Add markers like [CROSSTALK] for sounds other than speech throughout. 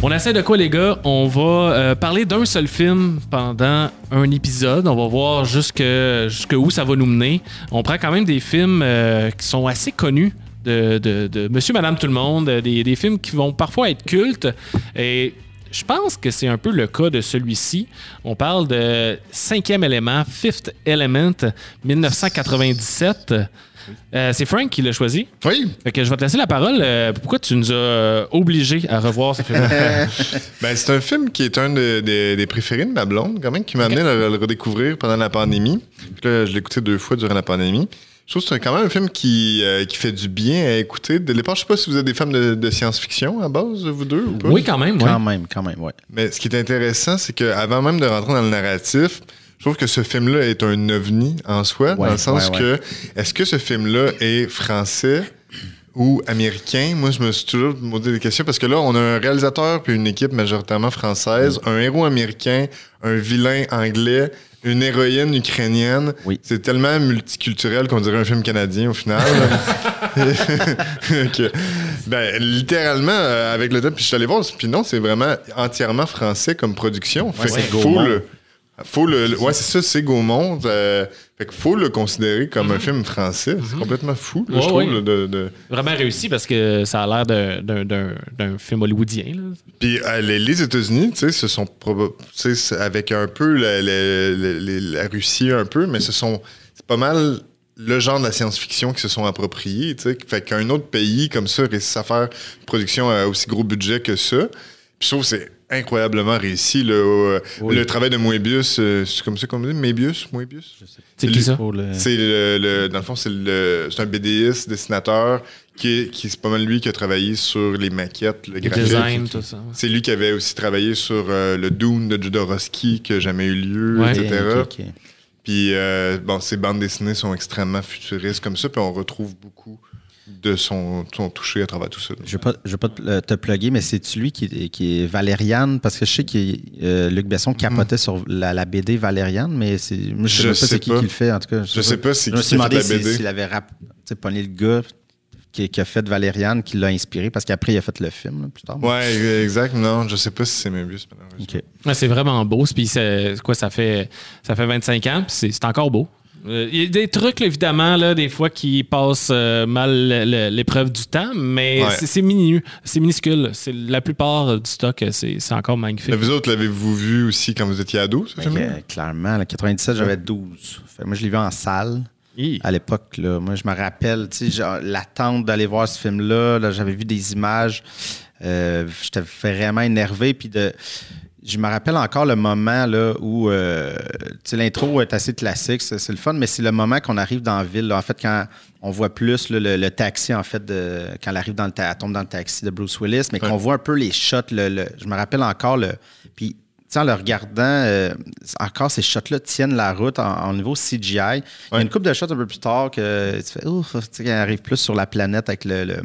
On essaie de quoi, les gars? On va euh, parler d'un seul film pendant un épisode. On va voir jusque, où ça va nous mener. On prend quand même des films euh, qui sont assez connus de, de- de Monsieur, Madame, tout le monde. euh, Des, des films qui vont parfois être cultes. Et je pense que c'est un peu le cas de celui-ci. On parle de Cinquième élément, Fifth Element, 1997. Euh, c'est Frank qui l'a choisi. Oui. Fait que je vais te laisser la parole. Euh, pourquoi tu nous as euh, obligés à revoir ce film? [LAUGHS] Ben, c'est un film qui est un de- des- des préférés de ma blonde, quand même, qui m'a amené à le, le redécouvrir pendant la pandémie. Puis là, je l'ai écouté deux fois durant la pandémie. Je trouve que c'est quand même un film qui, euh, qui fait du bien à écouter. De départ, je sais pas si vous êtes des fans de, de science-fiction à base, vous deux, ou pas? Oui, quand même. ouais. Quand même, quand même, ouais. Mais ce qui est intéressant, c'est qu'avant même de rentrer dans le narratif, je trouve que ce film-là est un ovni en soi, Ouais, dans le sens ouais, que est-ce que ce film-là est français ou américain? Moi, je me suis toujours posé des questions parce que là, on a un réalisateur puis une équipe majoritairement française, un héros américain, un vilain anglais, une héroïne ukrainienne. Oui. C'est tellement multiculturel qu'on dirait un film canadien au final. [LAUGHS] [LAUGHS] Ok. Ben, littéralement, euh, avec le temps, puis je suis allé voir, puis non, c'est vraiment entièrement français comme production. Fait Ouais, faut le. Faut le, le- ouais, c'est ça, c'est Gaumont. euh, fait faut le considérer comme un film français. C'est complètement fou, là, Ouais, je trouve. ouais. là, de, de- Vraiment réussi parce que ça a l'air d'un- film hollywoodien. là. Puis euh, les, les États-Unis, tu sais, ce sont avec un peu la, la- la- la- Russie un peu, mais ce sont c'est pas mal le genre de la science-fiction qui se sont appropriés, tu sais. Fait qu'un autre pays comme ça réussit à faire une production à aussi gros budget que ça. Puis je trouve que c'est incroyablement réussi. euh, Oui. Le travail de Moebius, euh, c'est comme ça qu'on dit, Moebius, Moebius? C'est C'est qui lui- ça? Pour le- C'est le, le- dans le fond, c'est le, c'est un BDiste, dessinateur, qui, est- qui c'est pas mal lui qui a travaillé sur les maquettes, le Le graphique. design, tout ça. ouais. C'est lui qui avait aussi travaillé sur euh, le Dune de Jodorowsky qui n'a jamais eu lieu, Ouais. etc. Puis, euh, bon, ses bandes dessinées sont extrêmement futuristes comme ça, puis on retrouve beaucoup de son, son toucher à travers tout ça. Je ne vais pas, je vais pas te, euh, te plugger, mais c'est lui qui, est- qui est Valériane, parce que je sais que euh, Luc Besson capotait sur la, la BD Valériane, mais c'est, moi, je Je sais pas c'est qui le fait, en tout cas. Je sais pas c'est Je me qui suis qui a fait demandé la BD. s'il avait rap, pogné le gars qui, qui a fait Valériane, qui l'a inspiré, parce qu'après, il a fait le film, là, plus tard. Ouais, exact. Non, je sais pas si c'est Moebius, malheureusement. OK. Ouais, c'est vraiment beau. Puis quoi, ça fait, ça fait 25 ans, puis c'est c'est encore beau. Euh, Il y a des trucs, évidemment, là, des fois qui passent euh, mal l'épreuve du temps, mais Ouais. c'est- minuscule. C'est minuscule. C'est la plupart du stock, euh, c'est c'est encore magnifique. Mais vous autres, l'avez-vous vu aussi quand vous étiez ado, ce film euh, clairement, en 97, j'avais 12. Fait que moi, je l'ai vu en salle. Hi. à l'époque. là. Moi, je me rappelle, tu sais, genre, l'attente d'aller voir ce film-là. Là, J'avais vu des images. Euh, J'étais vraiment énervé. Puis de, je me rappelle encore le moment là, où euh, l'intro est assez classique, c'est le fun, mais c'est le moment qu'on arrive dans la ville. là. En fait, quand on voit plus là, le, le taxi, en fait, de, quand elle arrive dans le elle tombe dans le taxi de Bruce Willis, mais qu'on voit un peu les shots. le- le- je me rappelle encore le. Puis en le regardant, euh, encore ces shots-là tiennent la route en, en niveau CGI. Il y a une couple de shots un peu plus tard que tu fais, ouf, tu sais, qu'elle arrive plus sur la planète avec le. le-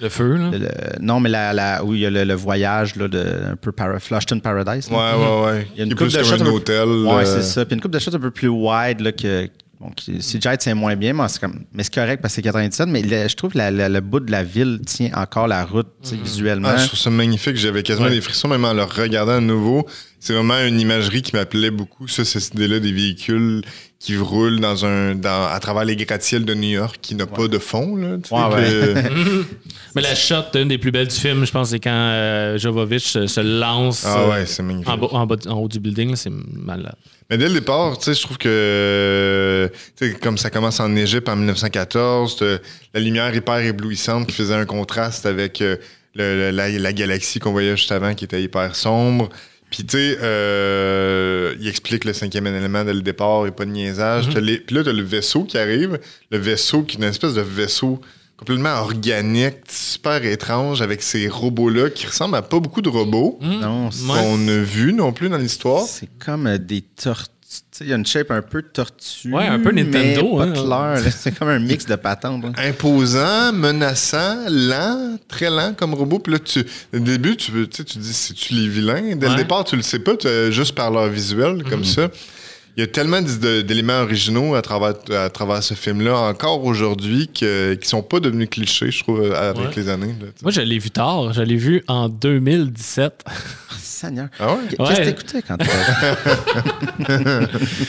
Le feu, là. le- le- non, mais la, la- où il y a le, le voyage là, de un peu para, Flushton Paradise. Ouais, là. ouais, ouais. Il y a une plus de shots un un peu- hôtel. Ouais, euh, c'est ça. Puis une couple de shots un peu plus wide là, que. Bon, CGI tient moins bien, mais c'est, comme, mais c'est correct parce que c'est 97. Mais le- je trouve que la- la- le bout de la ville tient encore la route sais, visuellement. Ah, je trouve ça magnifique. J'avais quasiment Ouais. des frissons, même en le regardant à nouveau. C'est vraiment une imagerie qui m'appelait beaucoup, ça, cette idée-là des véhicules qui roulent dans un, dans, à travers les gratte-ciels de New York qui n'a pas de fond. Là, tu sais, Ouais, que- [LAUGHS] Mais la shot, une des plus belles du film, je pense, c'est quand euh, Jovovich se, lance Ah euh, ouais, c'est magnifique. en, bas- en bas- en haut du building. là, C'est malade. Mais dès le départ, tu sais, je trouve que, tu sais, comme ça commence en Égypte en 1914, t'as la lumière hyper éblouissante qui faisait un contraste avec euh, le- le- la, la galaxie qu'on voyait juste avant qui était hyper sombre. Puis, tu sais, euh, il explique le cinquième élément dès le départ et pas de niaisage. Les- Puis là, t'as le vaisseau qui arrive. Le vaisseau qui est une espèce de vaisseau complètement organique, super étrange, avec ces robots-là qui ressemblent à pas beaucoup de robots Ouais. qu'on a vus non plus dans l'histoire. c'est comme euh, des tortues. Il y a une shape un peu tortue. Ouais, un peu Nintendo, Mais hein. pas clair. là. [LAUGHS] C'est comme un mix de patentes. là. imposant, menaçant, lent, très lent comme robot. Puis là, tu, au début, tu, veux- tu dis, c'est-tu les vilains? Dès Ouais. le départ, tu le sais pas, tu- juste par leur visuel, comme ça. Il y a tellement d'éléments originaux à travers, à travers ce film-là, encore aujourd'hui, que- qui sont pas devenus clichés, je trouve, avec Ouais. les années. là, tu. Moi, je l'ai vu tard. Je l'ai vu en 2017. Seigneur. Ah ouais? Qu'est-ce Ouais. que t'écoutais quand.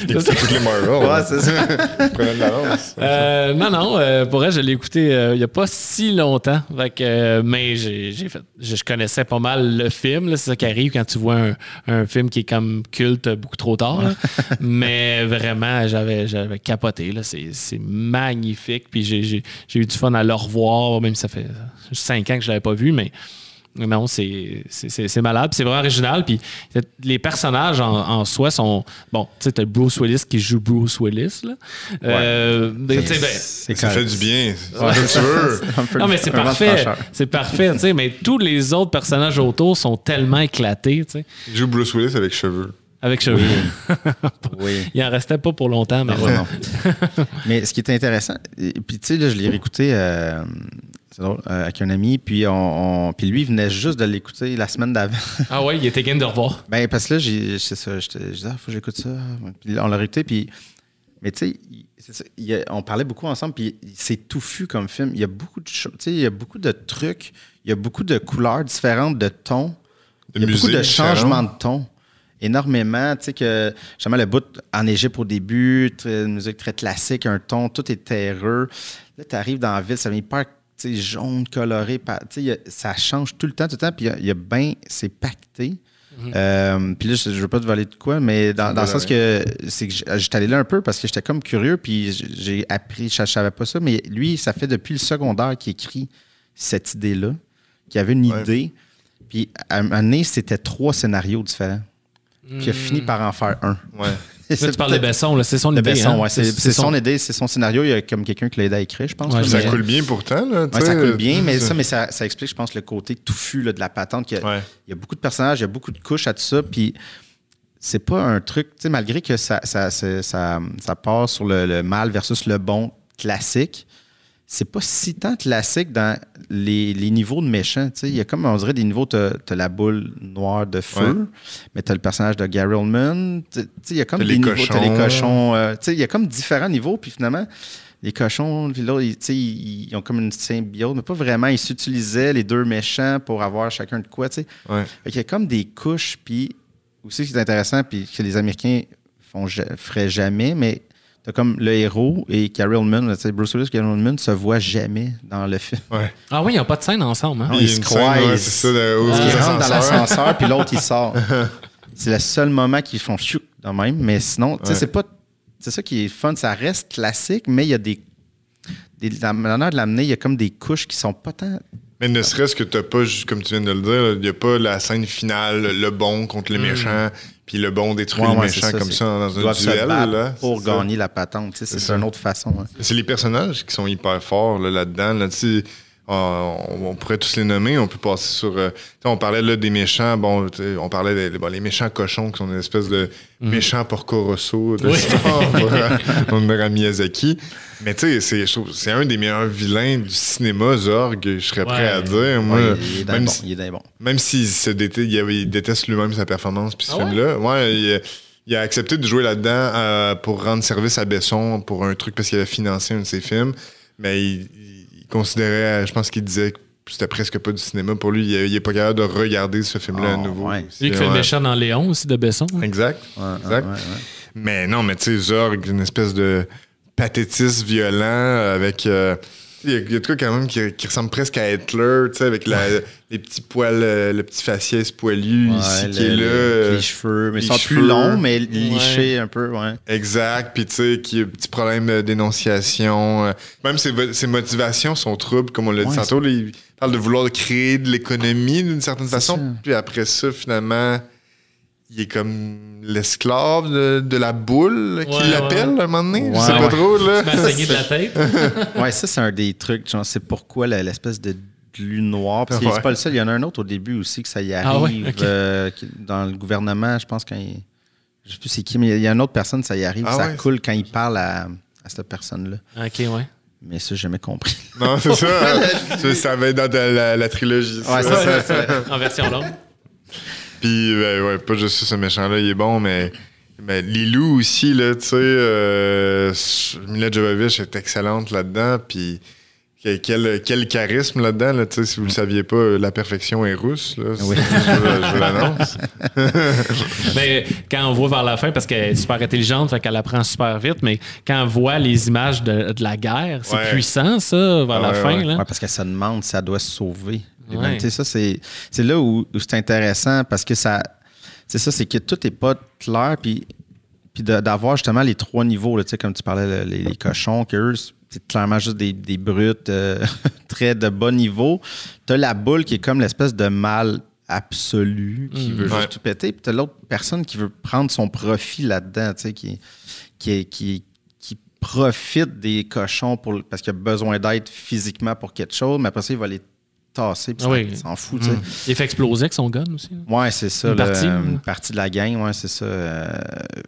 Écoutez toutes les Marvel. ouais, c'est ça. [LAUGHS] Prenez de l'avance. Euh, non, non, euh, pour vrai, je l'ai écouté euh, il n'y a pas si longtemps. Fait que, euh, mais j'ai j'ai fait. Je, je connaissais pas mal le film. là. C'est ça qui arrive quand tu vois un, un film qui est comme culte beaucoup trop tard. là. [LAUGHS] mais vraiment, j'avais j'avais capoté. là. C'est c'est magnifique. Puis j'ai- j'ai j'ai eu du fun à le revoir, même si ça fait cinq ans que je l'avais pas vu, mais. Non, c'est c'est- c'est- c'est malade. puis C'est vraiment original. Puis les personnages en, en soi sont. Bon, tu sais, t'as Bruce Willis qui joue Bruce Willis. Là. Euh, tu sais, ben, C'est Ça fait du bien. [LAUGHS] Ouais. Ça [LAUGHS] non, mais c'est parfait. C'est parfait, tu sais. Mais tous les autres personnages autour sont tellement éclatés, tu sais. Il joue Bruce Willis avec cheveux. Avec cheveux. [LAUGHS] Oui. Il en restait pas pour longtemps, mais Ouais, non. [LAUGHS] mais ce qui est intéressant, et puis tu sais, là, je l'ai réécouté euh, drôle, euh, avec un ami, puis, on, on- puis lui, il venait juste de l'écouter la semaine d'avant. [LAUGHS] Ah ouais, il était game de revoir. ben, parce que là, j'ai, c'est ça, je disais, ah, faut que j'écoute ça. Puis on l'a réécouté, puis. Mais tu sais, on parlait beaucoup ensemble, puis c'est touffu comme film. Il y a beaucoup de choses, tu sais, il y a beaucoup de trucs, il y a beaucoup de couleurs différentes, de tons. De il y a beaucoup de changements de ton. Énormément. Tu sais que, jamais le bout en Égypte au début, très- une musique très classique, un ton, tout est terreux. Là, tu arrives dans la ville, ça devient hyper jaune, coloré. ça change tout le temps, tout le temps. Puis il y a- a, bien, c'est pacté. Euh, puis là, je, je veux pas te voler de quoi, mais dans, dans le sens que c'est que j'étais allé là un peu parce que j'étais comme curieux, puis j'ai appris, je, je savais pas ça, mais lui, ça fait depuis le secondaire qu'il écrit cette idée-là, qu'il avait une Ouais. idée. Puis à un moment donné, c'était trois scénarios différents. Puis il a fini par en faire un. Ouais. [LAUGHS] Là, tu parles de Besson, là, c'est son idée. Besson, hein? ouais, c'est c'est son idée, c'est son scénario. Il y a comme quelqu'un qui l'a aidé à écrire, je pense. Ouais, Ça mais- coule bien pourtant. Là, Ouais, ça coule bien, mais [LAUGHS] ça, mais ça, ça explique, je pense, le côté touffu là, de la patente. qu'il y a- Ouais. Il y a beaucoup de personnages, il y a beaucoup de couches à tout ça, puis c'est pas un truc, tu sais, malgré que ça, ça, ça, ça, ça part sur le, le mal versus le bon classique, c'est pas si tant classique dans les, les niveaux de méchants. Il y a comme, on dirait, des niveaux, tu as, la boule noire de feu, Ouais. mais tu as le personnage de Gary Oldman. tu sais, Il y a comme des les niveaux, les cochons. cochons. euh, tu sais, il y a comme différents niveaux, puis finalement, les cochons, puis là, ils, ils, ils ont comme une symbiose, mais pas vraiment. Ils s'utilisaient, les deux méchants, pour avoir chacun de quoi. Ouais. Qu'il y a comme des couches, puis aussi ce qui est intéressant, puis que les Américains font, feraient jamais, mais t'as comme le héros et Carol sais, Bruce Willis et Carol Oldman se voient jamais dans le film. Ouais. Ah oui, ils n'ont pas de scène ensemble. Hein? Non, y ils se croisent. ouais, c'est ça, de- où Parce ils rentrent dans l'ascenseur, puis l'autre, il sort. [LAUGHS] C'est le seul moment qu'ils font chou de même, mais sinon, tu sais, Ouais. c'est pas... C'est ça qui est fun, ça reste classique, mais il y a des... des la manière de l'amener, il y a comme des couches qui sont pas tant... Mais ne serait-ce que t'as pas, juste comme tu viens de le dire, il n'y a pas la scène finale, le bon contre le méchant, puis le bon détruit. Ouais, le méchant ça, comme ça dans un duel. Là, pour ça. gagner la patente. C'est une autre façon. hein. C'est les personnages qui sont hyper forts là, là-dedans. Là, on, on pourrait tous les nommer. On peut passer sur. euh, tu sais, on parlait là des méchants. Bon, on parlait des bon, les méchants cochons qui sont une espèce de méchants Porco Rosso de Oui. Euh, [LAUGHS] ami Miyazaki. Mais tu sais, c'est- un des meilleurs vilains du cinéma, Zorg. Je serais prêt à dire. Moi, Ouais, il est d'un même bon. si- Il est d'un bon. même s'il se déteste, il, avait- il déteste lui-même sa performance puis ce Ah ouais? film-là. Ouais, il, a- il a accepté de jouer là-dedans euh, pour rendre service à Besson pour un truc parce qu'il avait financé un de ses films. Mais il, il considérait, je pense qu'il disait que c'était presque pas du cinéma. Pour lui, il, il est pas capable de regarder ce film-là à Oh, nouveau. ouais. Lui qui fait le méchant dans Léon aussi de Besson. hein. Exact. Ouais, exact. ouais, ouais, ouais. Mais non, mais tu sais, Zorg, une espèce de pathétisme violent avec. euh, il y a- il y a de quoi quand même qui, qui ressemble presque à Hitler, tu sais, avec la- les petits poils, euh, le petit faciès poilu Ouais, ici le- qui est là. le- euh, les cheveux, mais ils sont plus longs, mais lichés un peu, ouais. Exact, puis tu sais, qui a un petit problème de dénonciation. euh, Même ses, ses motivations sont troubles, comme on l'a dit tantôt. il parle de vouloir créer de l'économie d'une certaine façon. Puis après ça, finalement, il est comme l'esclave de, de la boule qui Ouais, l'appelle ouais. un moment donné. Je Ouais, sais pas trop, là. Saigné de la tête. [LAUGHS] Ouais, ça, c'est un des trucs. Genre, c'est pourquoi l'espèce de glu noir. Parce que Ouais. c'est pas le seul. Il y en a un autre au début aussi que ça y arrive. Ah ouais, ok. euh, dans le gouvernement, je pense, quand il. Je sais plus c'est qui, mais il y a une autre personne, ça y arrive. Ah ça ouais. coule quand il parle à, à cette personne-là. ok, ouais. Mais ça, j'ai jamais compris. Non, c'est [LAUGHS] ça. ça. Ça va être dans la, la trilogie. ça. Ouais, c'est ça. En version longue. Puis, ben, ouais, pas juste ça, ce méchant-là, il est bon, mais Mais Lilou aussi, là, tu sais, euh, Mila Jovovich est excellente là-dedans, puis quel, quel charisme là-dedans, là, tu sais, si vous le saviez pas, la perfection est rousse, là, Oui. je, je l'annonce. [LAUGHS] Mais quand on voit vers la fin, parce qu'elle est super intelligente, fait qu'elle apprend super vite, mais quand on voit les images de, de la guerre, c'est Ouais. puissant, ça, vers la Ouais, fin. ouais. Là. Ouais, parce qu'elle se demande si elle doit se sauver. Ouais. l'humanité. Ça, c'est c'est là où, où c'est intéressant parce que ça. C'est ça, c'est que tout n'est pas clair. Puis, puis d'avoir justement les trois niveaux, là, comme tu parlais, le- les, les cochons, que eux, c'est clairement juste des, des brutes euh, [LAUGHS] très de bas niveau. Tu as la boule qui est comme l'espèce de mal absolu qui Mm. veut juste tout péter. Puis tu as l'autre personne qui veut prendre son profit là-dedans, qui, qui, qui, qui profite des cochons pour, parce qu'il a besoin d'aide physiquement pour quelque chose, mais après ça, il va les tasser, puis Ah ça- oui. il s'en fout, sais. Il fait exploser avec son gun aussi. là. Ouais, c'est ça. Une partie, une partie de la gang, ouais, c'est ça. euh,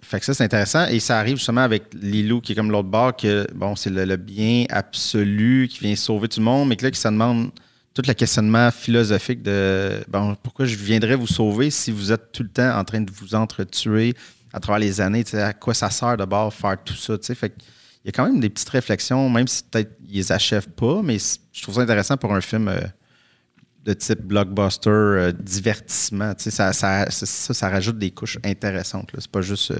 fait que ça, c'est intéressant. Et ça arrive justement avec Lilou, qui est comme l'autre bord, que bon, c'est le, le bien absolu qui vient sauver tout le monde, mais que là, qui se demande tout le questionnement philosophique de bon, pourquoi je viendrais vous sauver si vous êtes tout le temps en train de vous entretuer à travers les années, à quoi ça sert d'abord faire tout ça, tu sais. Fait il y a quand même des petites réflexions, même si peut-être ils les achèvent pas, mais je trouve ça intéressant pour un film euh, de type blockbuster, euh, divertissement. Tu sais, ça, ça, ça, ça, ça rajoute des couches intéressantes. là. C'est pas juste. euh,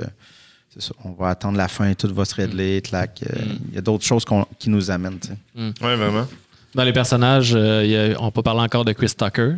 c'est ça, on va attendre la fin, tout va se régler, clac. euh, Il y a d'autres choses qui nous amènent. sais. Ouais, vraiment. Dans les personnages, euh, il y a- on peut parler encore de Chris Tucker.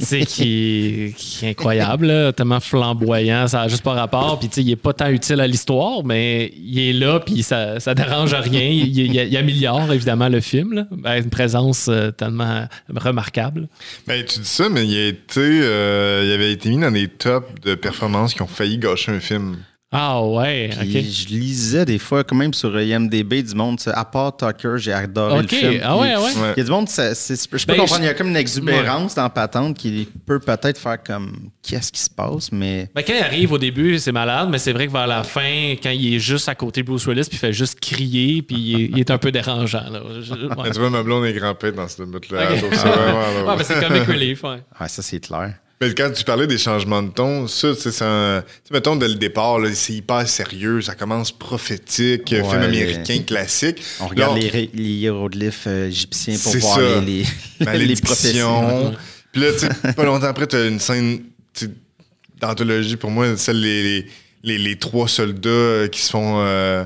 Sais, qui, est incroyable, tellement flamboyant, ça n'a juste pas rapport. Puis, il est pas tant utile à l'histoire, mais il est là, puis ça, ça dérange rien. Il, améliore évidemment le film. Ben, une présence euh, tellement remarquable. Ben, tu dis ça, mais il, a été, euh, il avait été mis dans des tops de performances qui ont failli gâcher un film. Ah ouais, Puis ok. Je lisais des fois, quand même sur IMDB, du monde, à part Tucker, j'ai adoré le film. ah ouais, ouais. Ouais. Il y a du monde, ça- c'est- je peux Ben, comprendre, je- il y a comme une exubérance dans Patente qui peut peut-être faire comme qu'est-ce qui se passe, mais. Ben, quand il arrive au début, c'est malade, mais c'est vrai que vers la fin, quand il est juste à côté de Bruce Willis, puis il fait juste crier, puis il est, il est un peu dérangeant. Là. Je- ouais. Mais tu vois, ma blonde est grimpée dans ce bout-là. Ok. Donc, c'est Ouais, ben, c'est comic relief, ouais. Ouais, ça, c'est clair. Mais quand tu parlais des changements de ton, ça, tu c'est un- tu mettons, dès le départ, là, c'est hyper sérieux, ça commence prophétique, Ouais, film les- américain classique. On regarde Là, les, les hiéroglyphes euh, égyptiens pour voir ça. les, les, les prophéties. Puis là, tu sais, pas longtemps après, t'as une scène tu d'anthologie, pour moi, celle les, les, les, les trois soldats euh, qui se font... euh,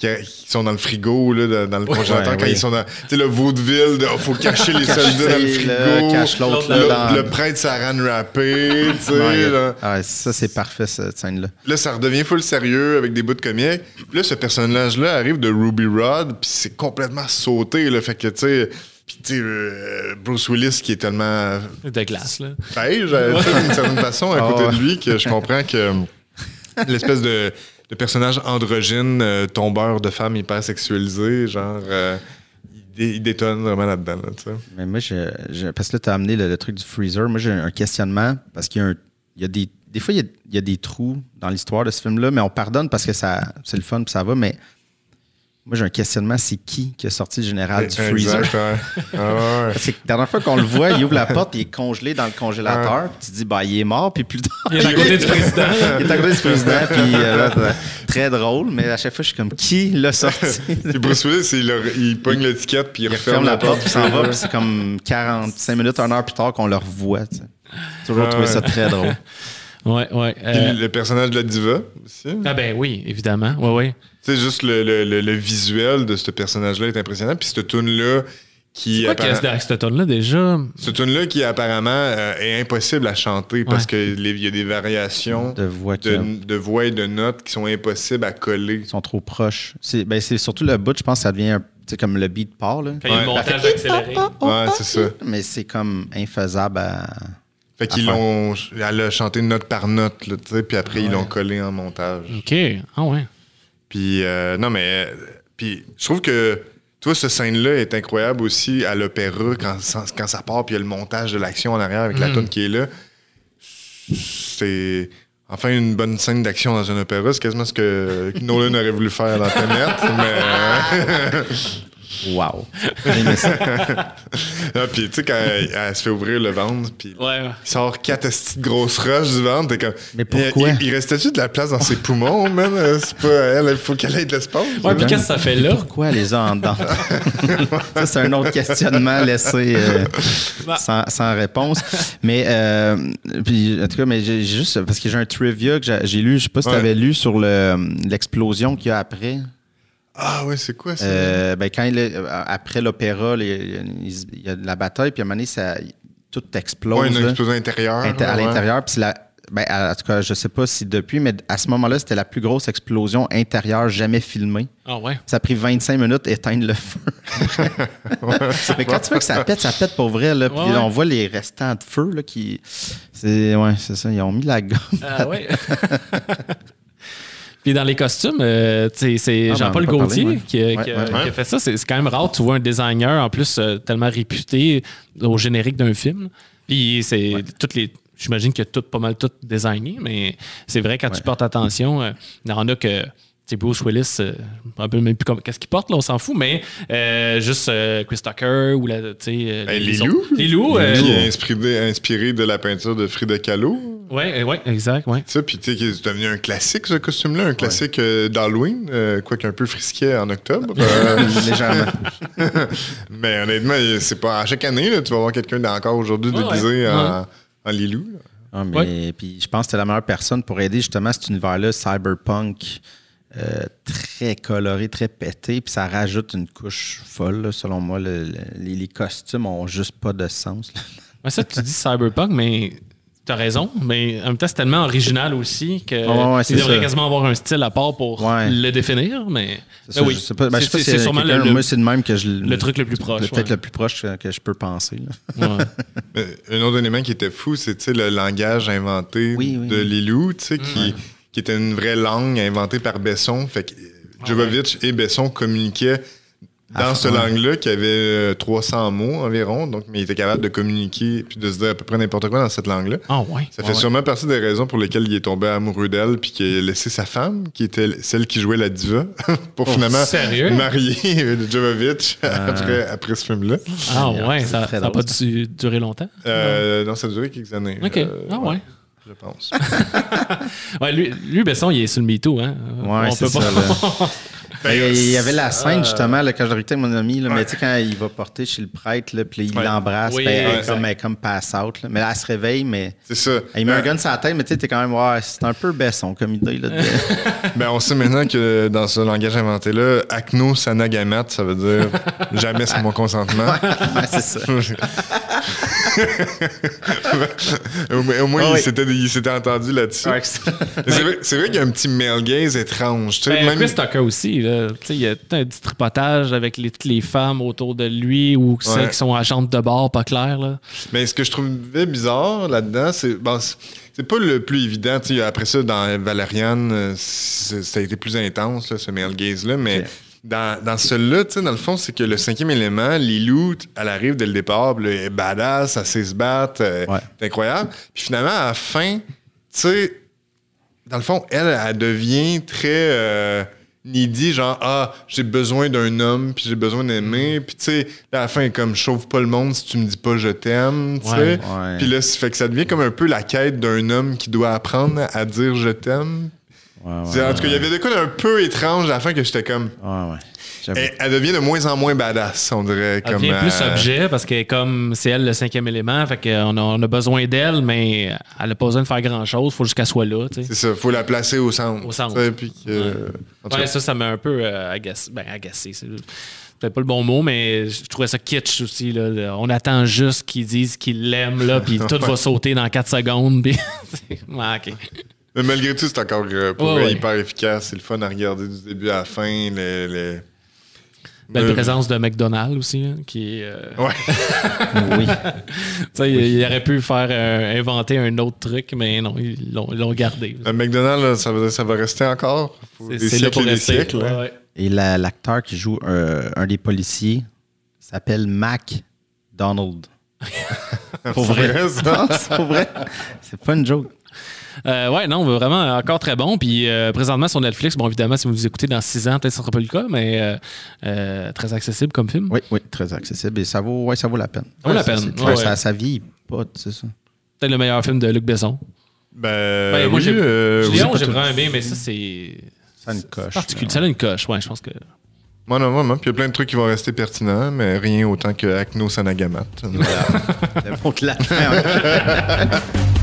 qui, sont dans le frigo, là, dans- le congélateur, Ouais, quand oui. ils sont dans... Tu sais, le vaudeville, de, oh, faut cacher les Cache soldats dans le frigo. cache l'autre, le, dans- le prêtre saran wrappé, tu sais, Ouais, là. ah, ça, c'est parfait, cette scène-là. Là, ça redevient full sérieux avec des bouts de comique. Puis là, ce personnage-là arrive de Ruby Rod, puis c'est complètement sauté, là. Fait que, tu sais, puis tu sais, euh, Bruce Willis qui est tellement De glace, là. beige, euh, d'une certaine façon, à Ah côté ouais. de lui, que je comprends que [LAUGHS] l'espèce de, de personnage androgyne, euh, tombeur de femme hyper sexualisée, genre, euh, il, dé- il détonne vraiment là-dedans, là. Mais moi, je, parce que là, tu as amené le, truc du freezer. Moi, j'ai un questionnement parce qu'il y a, des. Des fois, il y a, il y a des trous dans l'histoire de ce film-là, mais on pardonne parce que ça, c'est le fun puis ça va. Mais moi, j'ai un questionnement c'est qui qui a sorti le général du freezer? Exact, ouais. Ah ouais. Parce que la dernière fois qu'on le voit, il ouvre la porte, il est congelé dans le congélateur. Puis tu te dis, bah, il est mort. Puis plus tard, Il est à [LAUGHS] côté du président. il est à côté du président. Puis euh, là, c'est très drôle. Mais à chaque fois, je suis comme, qui l'a sorti? Puis Bruce Willis, il, il pogne l'étiquette, puis il, Il referme referme la porte, puis s'en va, puis c'est comme 45 minutes, une heure plus tard qu'on le revoit. tu sais. J'ai toujours Ah trouvé ça très drôle. Ouais, ouais. Puis euh, le personnage de la diva aussi. ah ben oui, évidemment. Ouais, ouais. Tu sais, juste le, le, le, le visuel de ce personnage-là est impressionnant. Puis cette tune-là qui. C'est quoi qu'il y a appara- derrière cette tonne-là déjà? Cette tune-là qui apparemment euh, est impossible à chanter parce qu'il y a des variations De voix de, de voix et de notes qui sont impossibles à coller. sont trop proches. C'est ben, c'est surtout le bout, je pense que ça devient un- tu sais, comme le beat part. Là. Quand il y a le Ouais. montage accéléré. [LAUGHS] Ouais, c'est ça. Mais c'est comme infaisable à. Fait qu'ils l'ont. Elle a chanté note par note, là, tu puis après, ils l'ont collé en montage. OK. Ah ouais. Puis, euh, non, mais. euh, Puis, je trouve que. Ce scène-là est incroyable aussi à l'opéra quand, ça- quand ça part, puis il y a le montage de l'action en arrière avec la tonne qui est là. C'est. Enfin, une bonne scène d'action dans un opéra, c'est quasiment ce que Nolan aurait voulu faire dans Tenet, [LAUGHS] mais. [LAUGHS] Wow. J'ai aimé ça. [LAUGHS] Ah, puis tu sais, quand elle, elle se fait ouvrir le ventre, puis Ouais. il sort quatre petites grosses roches du ventre, t'es comme. Mais pourquoi? Il, il restait-tu de la place dans ses poumons, man? Euh, C'est pas elle, il faut qu'elle ait de l'espace. Ouais, puis qu'est-ce que ça fait là? Pourquoi elle les a en dedans? [LAUGHS] ça, c'est un autre questionnement laissé euh, Bah. sans, sans réponse. Mais, euh, puis, en tout cas, mais j'ai juste, parce que j'ai un trivia que j'ai- lu, je sais pas si tu Ouais. avais lu sur le- l'explosion qu'il y a après. Ah ouais, c'est quoi ça? Euh, ben, quand il est- euh, après l'opéra, il il y a de la bataille, puis à un moment donné, ça, tout explose. ouais, une explosion intérieure. À l'intérieur. Puis c'est la- ben, en tout cas, je sais pas si depuis, mais à ce moment-là, c'était la plus grosse explosion intérieure jamais filmée. Ah ouais? Ça a pris 25 minutes d'éteindre le feu. [LAUGHS] mais quand tu vois que ça pète, ça pète pour vrai. Là, puis ouais. on voit les restants de feu là, qui. C'est ouais, c'est ça. Ils ont mis la gomme. Ah ouais. [LAUGHS] Puis dans les costumes, euh, c'est Ah, ben, Jean-Paul Gaultier ouais. qui, Ouais, qui ouais. qui a fait ça. C'est quand même rare. Tu vois un designer, en plus, euh, tellement réputé au générique d'un film. Puis c'est toutes les. J'imagine a tout, pas mal tout designé, mais c'est vrai, quand tu portes attention, euh, il y en a que. Tu sais, Bruce Willis, euh, je me rappelle même plus comme- qu'est-ce qu'il porte, là, on s'en fout, mais euh, juste euh, Chris Tucker ou la, tu euh, Ben, les euh, Qui est inspiré, inspiré de la peinture de Frida Kahlo. ouais, ouais, exact, ouais. Ça, puis tu sais, qui est devenu un classique, ce costume-là, un classique euh, d'Halloween, euh, quoique un peu frisquet en octobre. [LAUGHS] Euh, Légèrement. [LAUGHS] mais honnêtement, c'est pas à chaque année, là, tu vas voir quelqu'un encore aujourd'hui Ouais, déguisé ouais. en, en Lilou. là. Ah, mais puis je pense que c'était la meilleure personne pour aider justement cet univers-là, cyberpunk, euh, très coloré, très pété, puis ça rajoute une couche folle. là, selon moi, Le- le- les, costumes ont juste pas de sens. [LAUGHS] Ouais, ça, tu dis cyberpunk, mais t'as raison. Mais en même temps, c'est tellement original aussi que Ouais, ouais, il devrait ça. quasiment avoir un style à part pour Ouais. le définir. Mais C'est ça, Ben oui, ben, sûrement le, Moi, c'est même que je le truc le plus proche. Peut-être ouais. le plus proche que, que je peux penser. là. Ouais. Mais [LAUGHS] Un autre élément qui était fou, c'est le langage inventé Oui, oui, de. Lilou, tu sais, qui, qui était une vraie langue inventée par Besson. Fait que Jovovich et Besson communiquaient dans Ah, ce ouais. langue-là qui avait euh, 300 mots environ, donc mais il était capable de communiquer puis de se dire à peu près n'importe quoi dans cette langue-là. Ah ouais. Ça fait sûrement partie des raisons pour lesquelles il est tombé amoureux d'elle puis qu'il a laissé sa femme, qui était celle qui jouait la diva, [LAUGHS] pour finalement sérieux? marier Jovovich après, après ce film-là. Ah ouais, ça n'a pas dû- duré longtemps? Euh, non, ça a duré quelques années. OK. Euh, ah ouais. Je pense. [LAUGHS] Ouais, lui, lui, Besson, il est sur le MeToo. Hein? Ouais, On c'est peut ça. pas-. [LAUGHS] Ben, il y avait la Euh, scène, justement, là, quand je avec mon ami, là, mais tu sais, quand il va porter chez le prêtre, là, puis il Ouais. l'embrasse, Oui, ben, exact. comme, elle est comme pass out. là. Mais là, elle se réveille, mais C'est ça. il met un Euh, gun sur la tête, mais tu sais, t'es quand même, ouais, c'est un peu Besson comme idée. Là, de- [LAUGHS] Ben, on sait maintenant que dans ce langage inventé-là, acno sanagamat, ça veut dire jamais sans mon consentement. Ouais, c'est ça. Au, moins- Ah il oui. s'était- entendu là-dessus. Ouais, c'est- vrai, qu'il y a un petit male gaze étrange. Ben, même- Chris Tucker aussi. là. Il y a tout un petit tripotage avec les, toutes les femmes autour de lui ou celles qui sont agentes de bord, pas claires. Là. Mais ce que je trouvais bizarre là-dedans, c'est bon, c'est- pas le plus évident. Après ça, dans Valériane, euh, ça a été plus intense, là, ce male gaze-là. Mais. Dans, dans celui-là, tu sais, dans le fond, c'est que le cinquième élément, Lilou, elle arrive dès le départ, elle est badass, elle sait se battre, euh, Ouais. c'est incroyable. Puis finalement, à la fin, tu sais, dans le fond, elle, elle devient très euh, needy, genre ah j'ai besoin d'un homme puis j'ai besoin d'aimer puis tu sais là, à la fin elle est comme chauffe pas le monde si tu me dis pas je t'aime tu Ouais. sais Ouais. puis là ça fait que ça devient comme un peu la quête d'un homme qui doit apprendre à dire je t'aime Ouais, C'est- ouais, en tout cas il y avait de quoi d'un peu étrange à la fin que j'étais comme ouais, ouais. J'avoue. elle, elle devient de moins en moins badass on dirait Elle comme devient plus euh, objet parce que comme c'est elle le cinquième élément, fait qu'on a, on a besoin d'elle, mais elle n'a pas besoin de faire grand-chose. Il faut juste qu'elle soit là. tu sais. c'est ça faut la placer au centre Au centre. sais, puis que- Ouais. en tout Ouais, cas, ça, ça m'a un peu euh, agacé. Ben, agacé, c'est peut-être pas le bon mot, mais je trouvais ça kitsch aussi. Là. On attend juste qu'ils disent qu'ils l'aiment, là, puis [LAUGHS] tout va sauter dans 4 secondes. Puis... [LAUGHS] Ouais, ok. Mais malgré tout, c'est encore euh, pour Ouais, vrai ouais. hyper efficace. C'est le fun à regarder du début à la fin. Les, les- Belle Euh, présence de McDonald's aussi, hein, qui est, euh, Ouais. [LAUGHS] Oui. tu sais, il, il aurait pu faire euh, inventer un autre truc, mais non, ils l'ont, ils l'ont gardé. Le McDonald's, ça, va, ça va rester encore. C'est, des siècles pour et des rester. siècles, Ouais, hein. ouais. Et la- l'acteur qui joue euh, un des policiers s'appelle Mac Donald. [LAUGHS] Pour vrai. ça? [LAUGHS] Vrai. C'est pas une joke. Euh, ouais, non, vraiment encore très bon. Puis euh, présentement sur Netflix, bon, évidemment, si vous nous écoutez dans six ans, peut-être que ce sera pas le cas, mais euh, euh, très accessible comme film. Oui, oui, très accessible. Et ça vaut, ouais, ça vaut la peine. Ça vaut la peine, ouais, ça, ça vieillit pas, c'est ça. Peut-être le meilleur film de Luc Besson. Ben, Ben, moi, oui, j'ai euh, Léon, j'ai vraiment aimé, mais ça, c'est. Ça a une coche. particulier. Ça a une coche, ouais, je pense que. Moi, non, vraiment. Puis il y a plein de trucs qui vont rester pertinents, mais rien autant que Acno Sanagamat. [LAUGHS] La fin. [LAUGHS]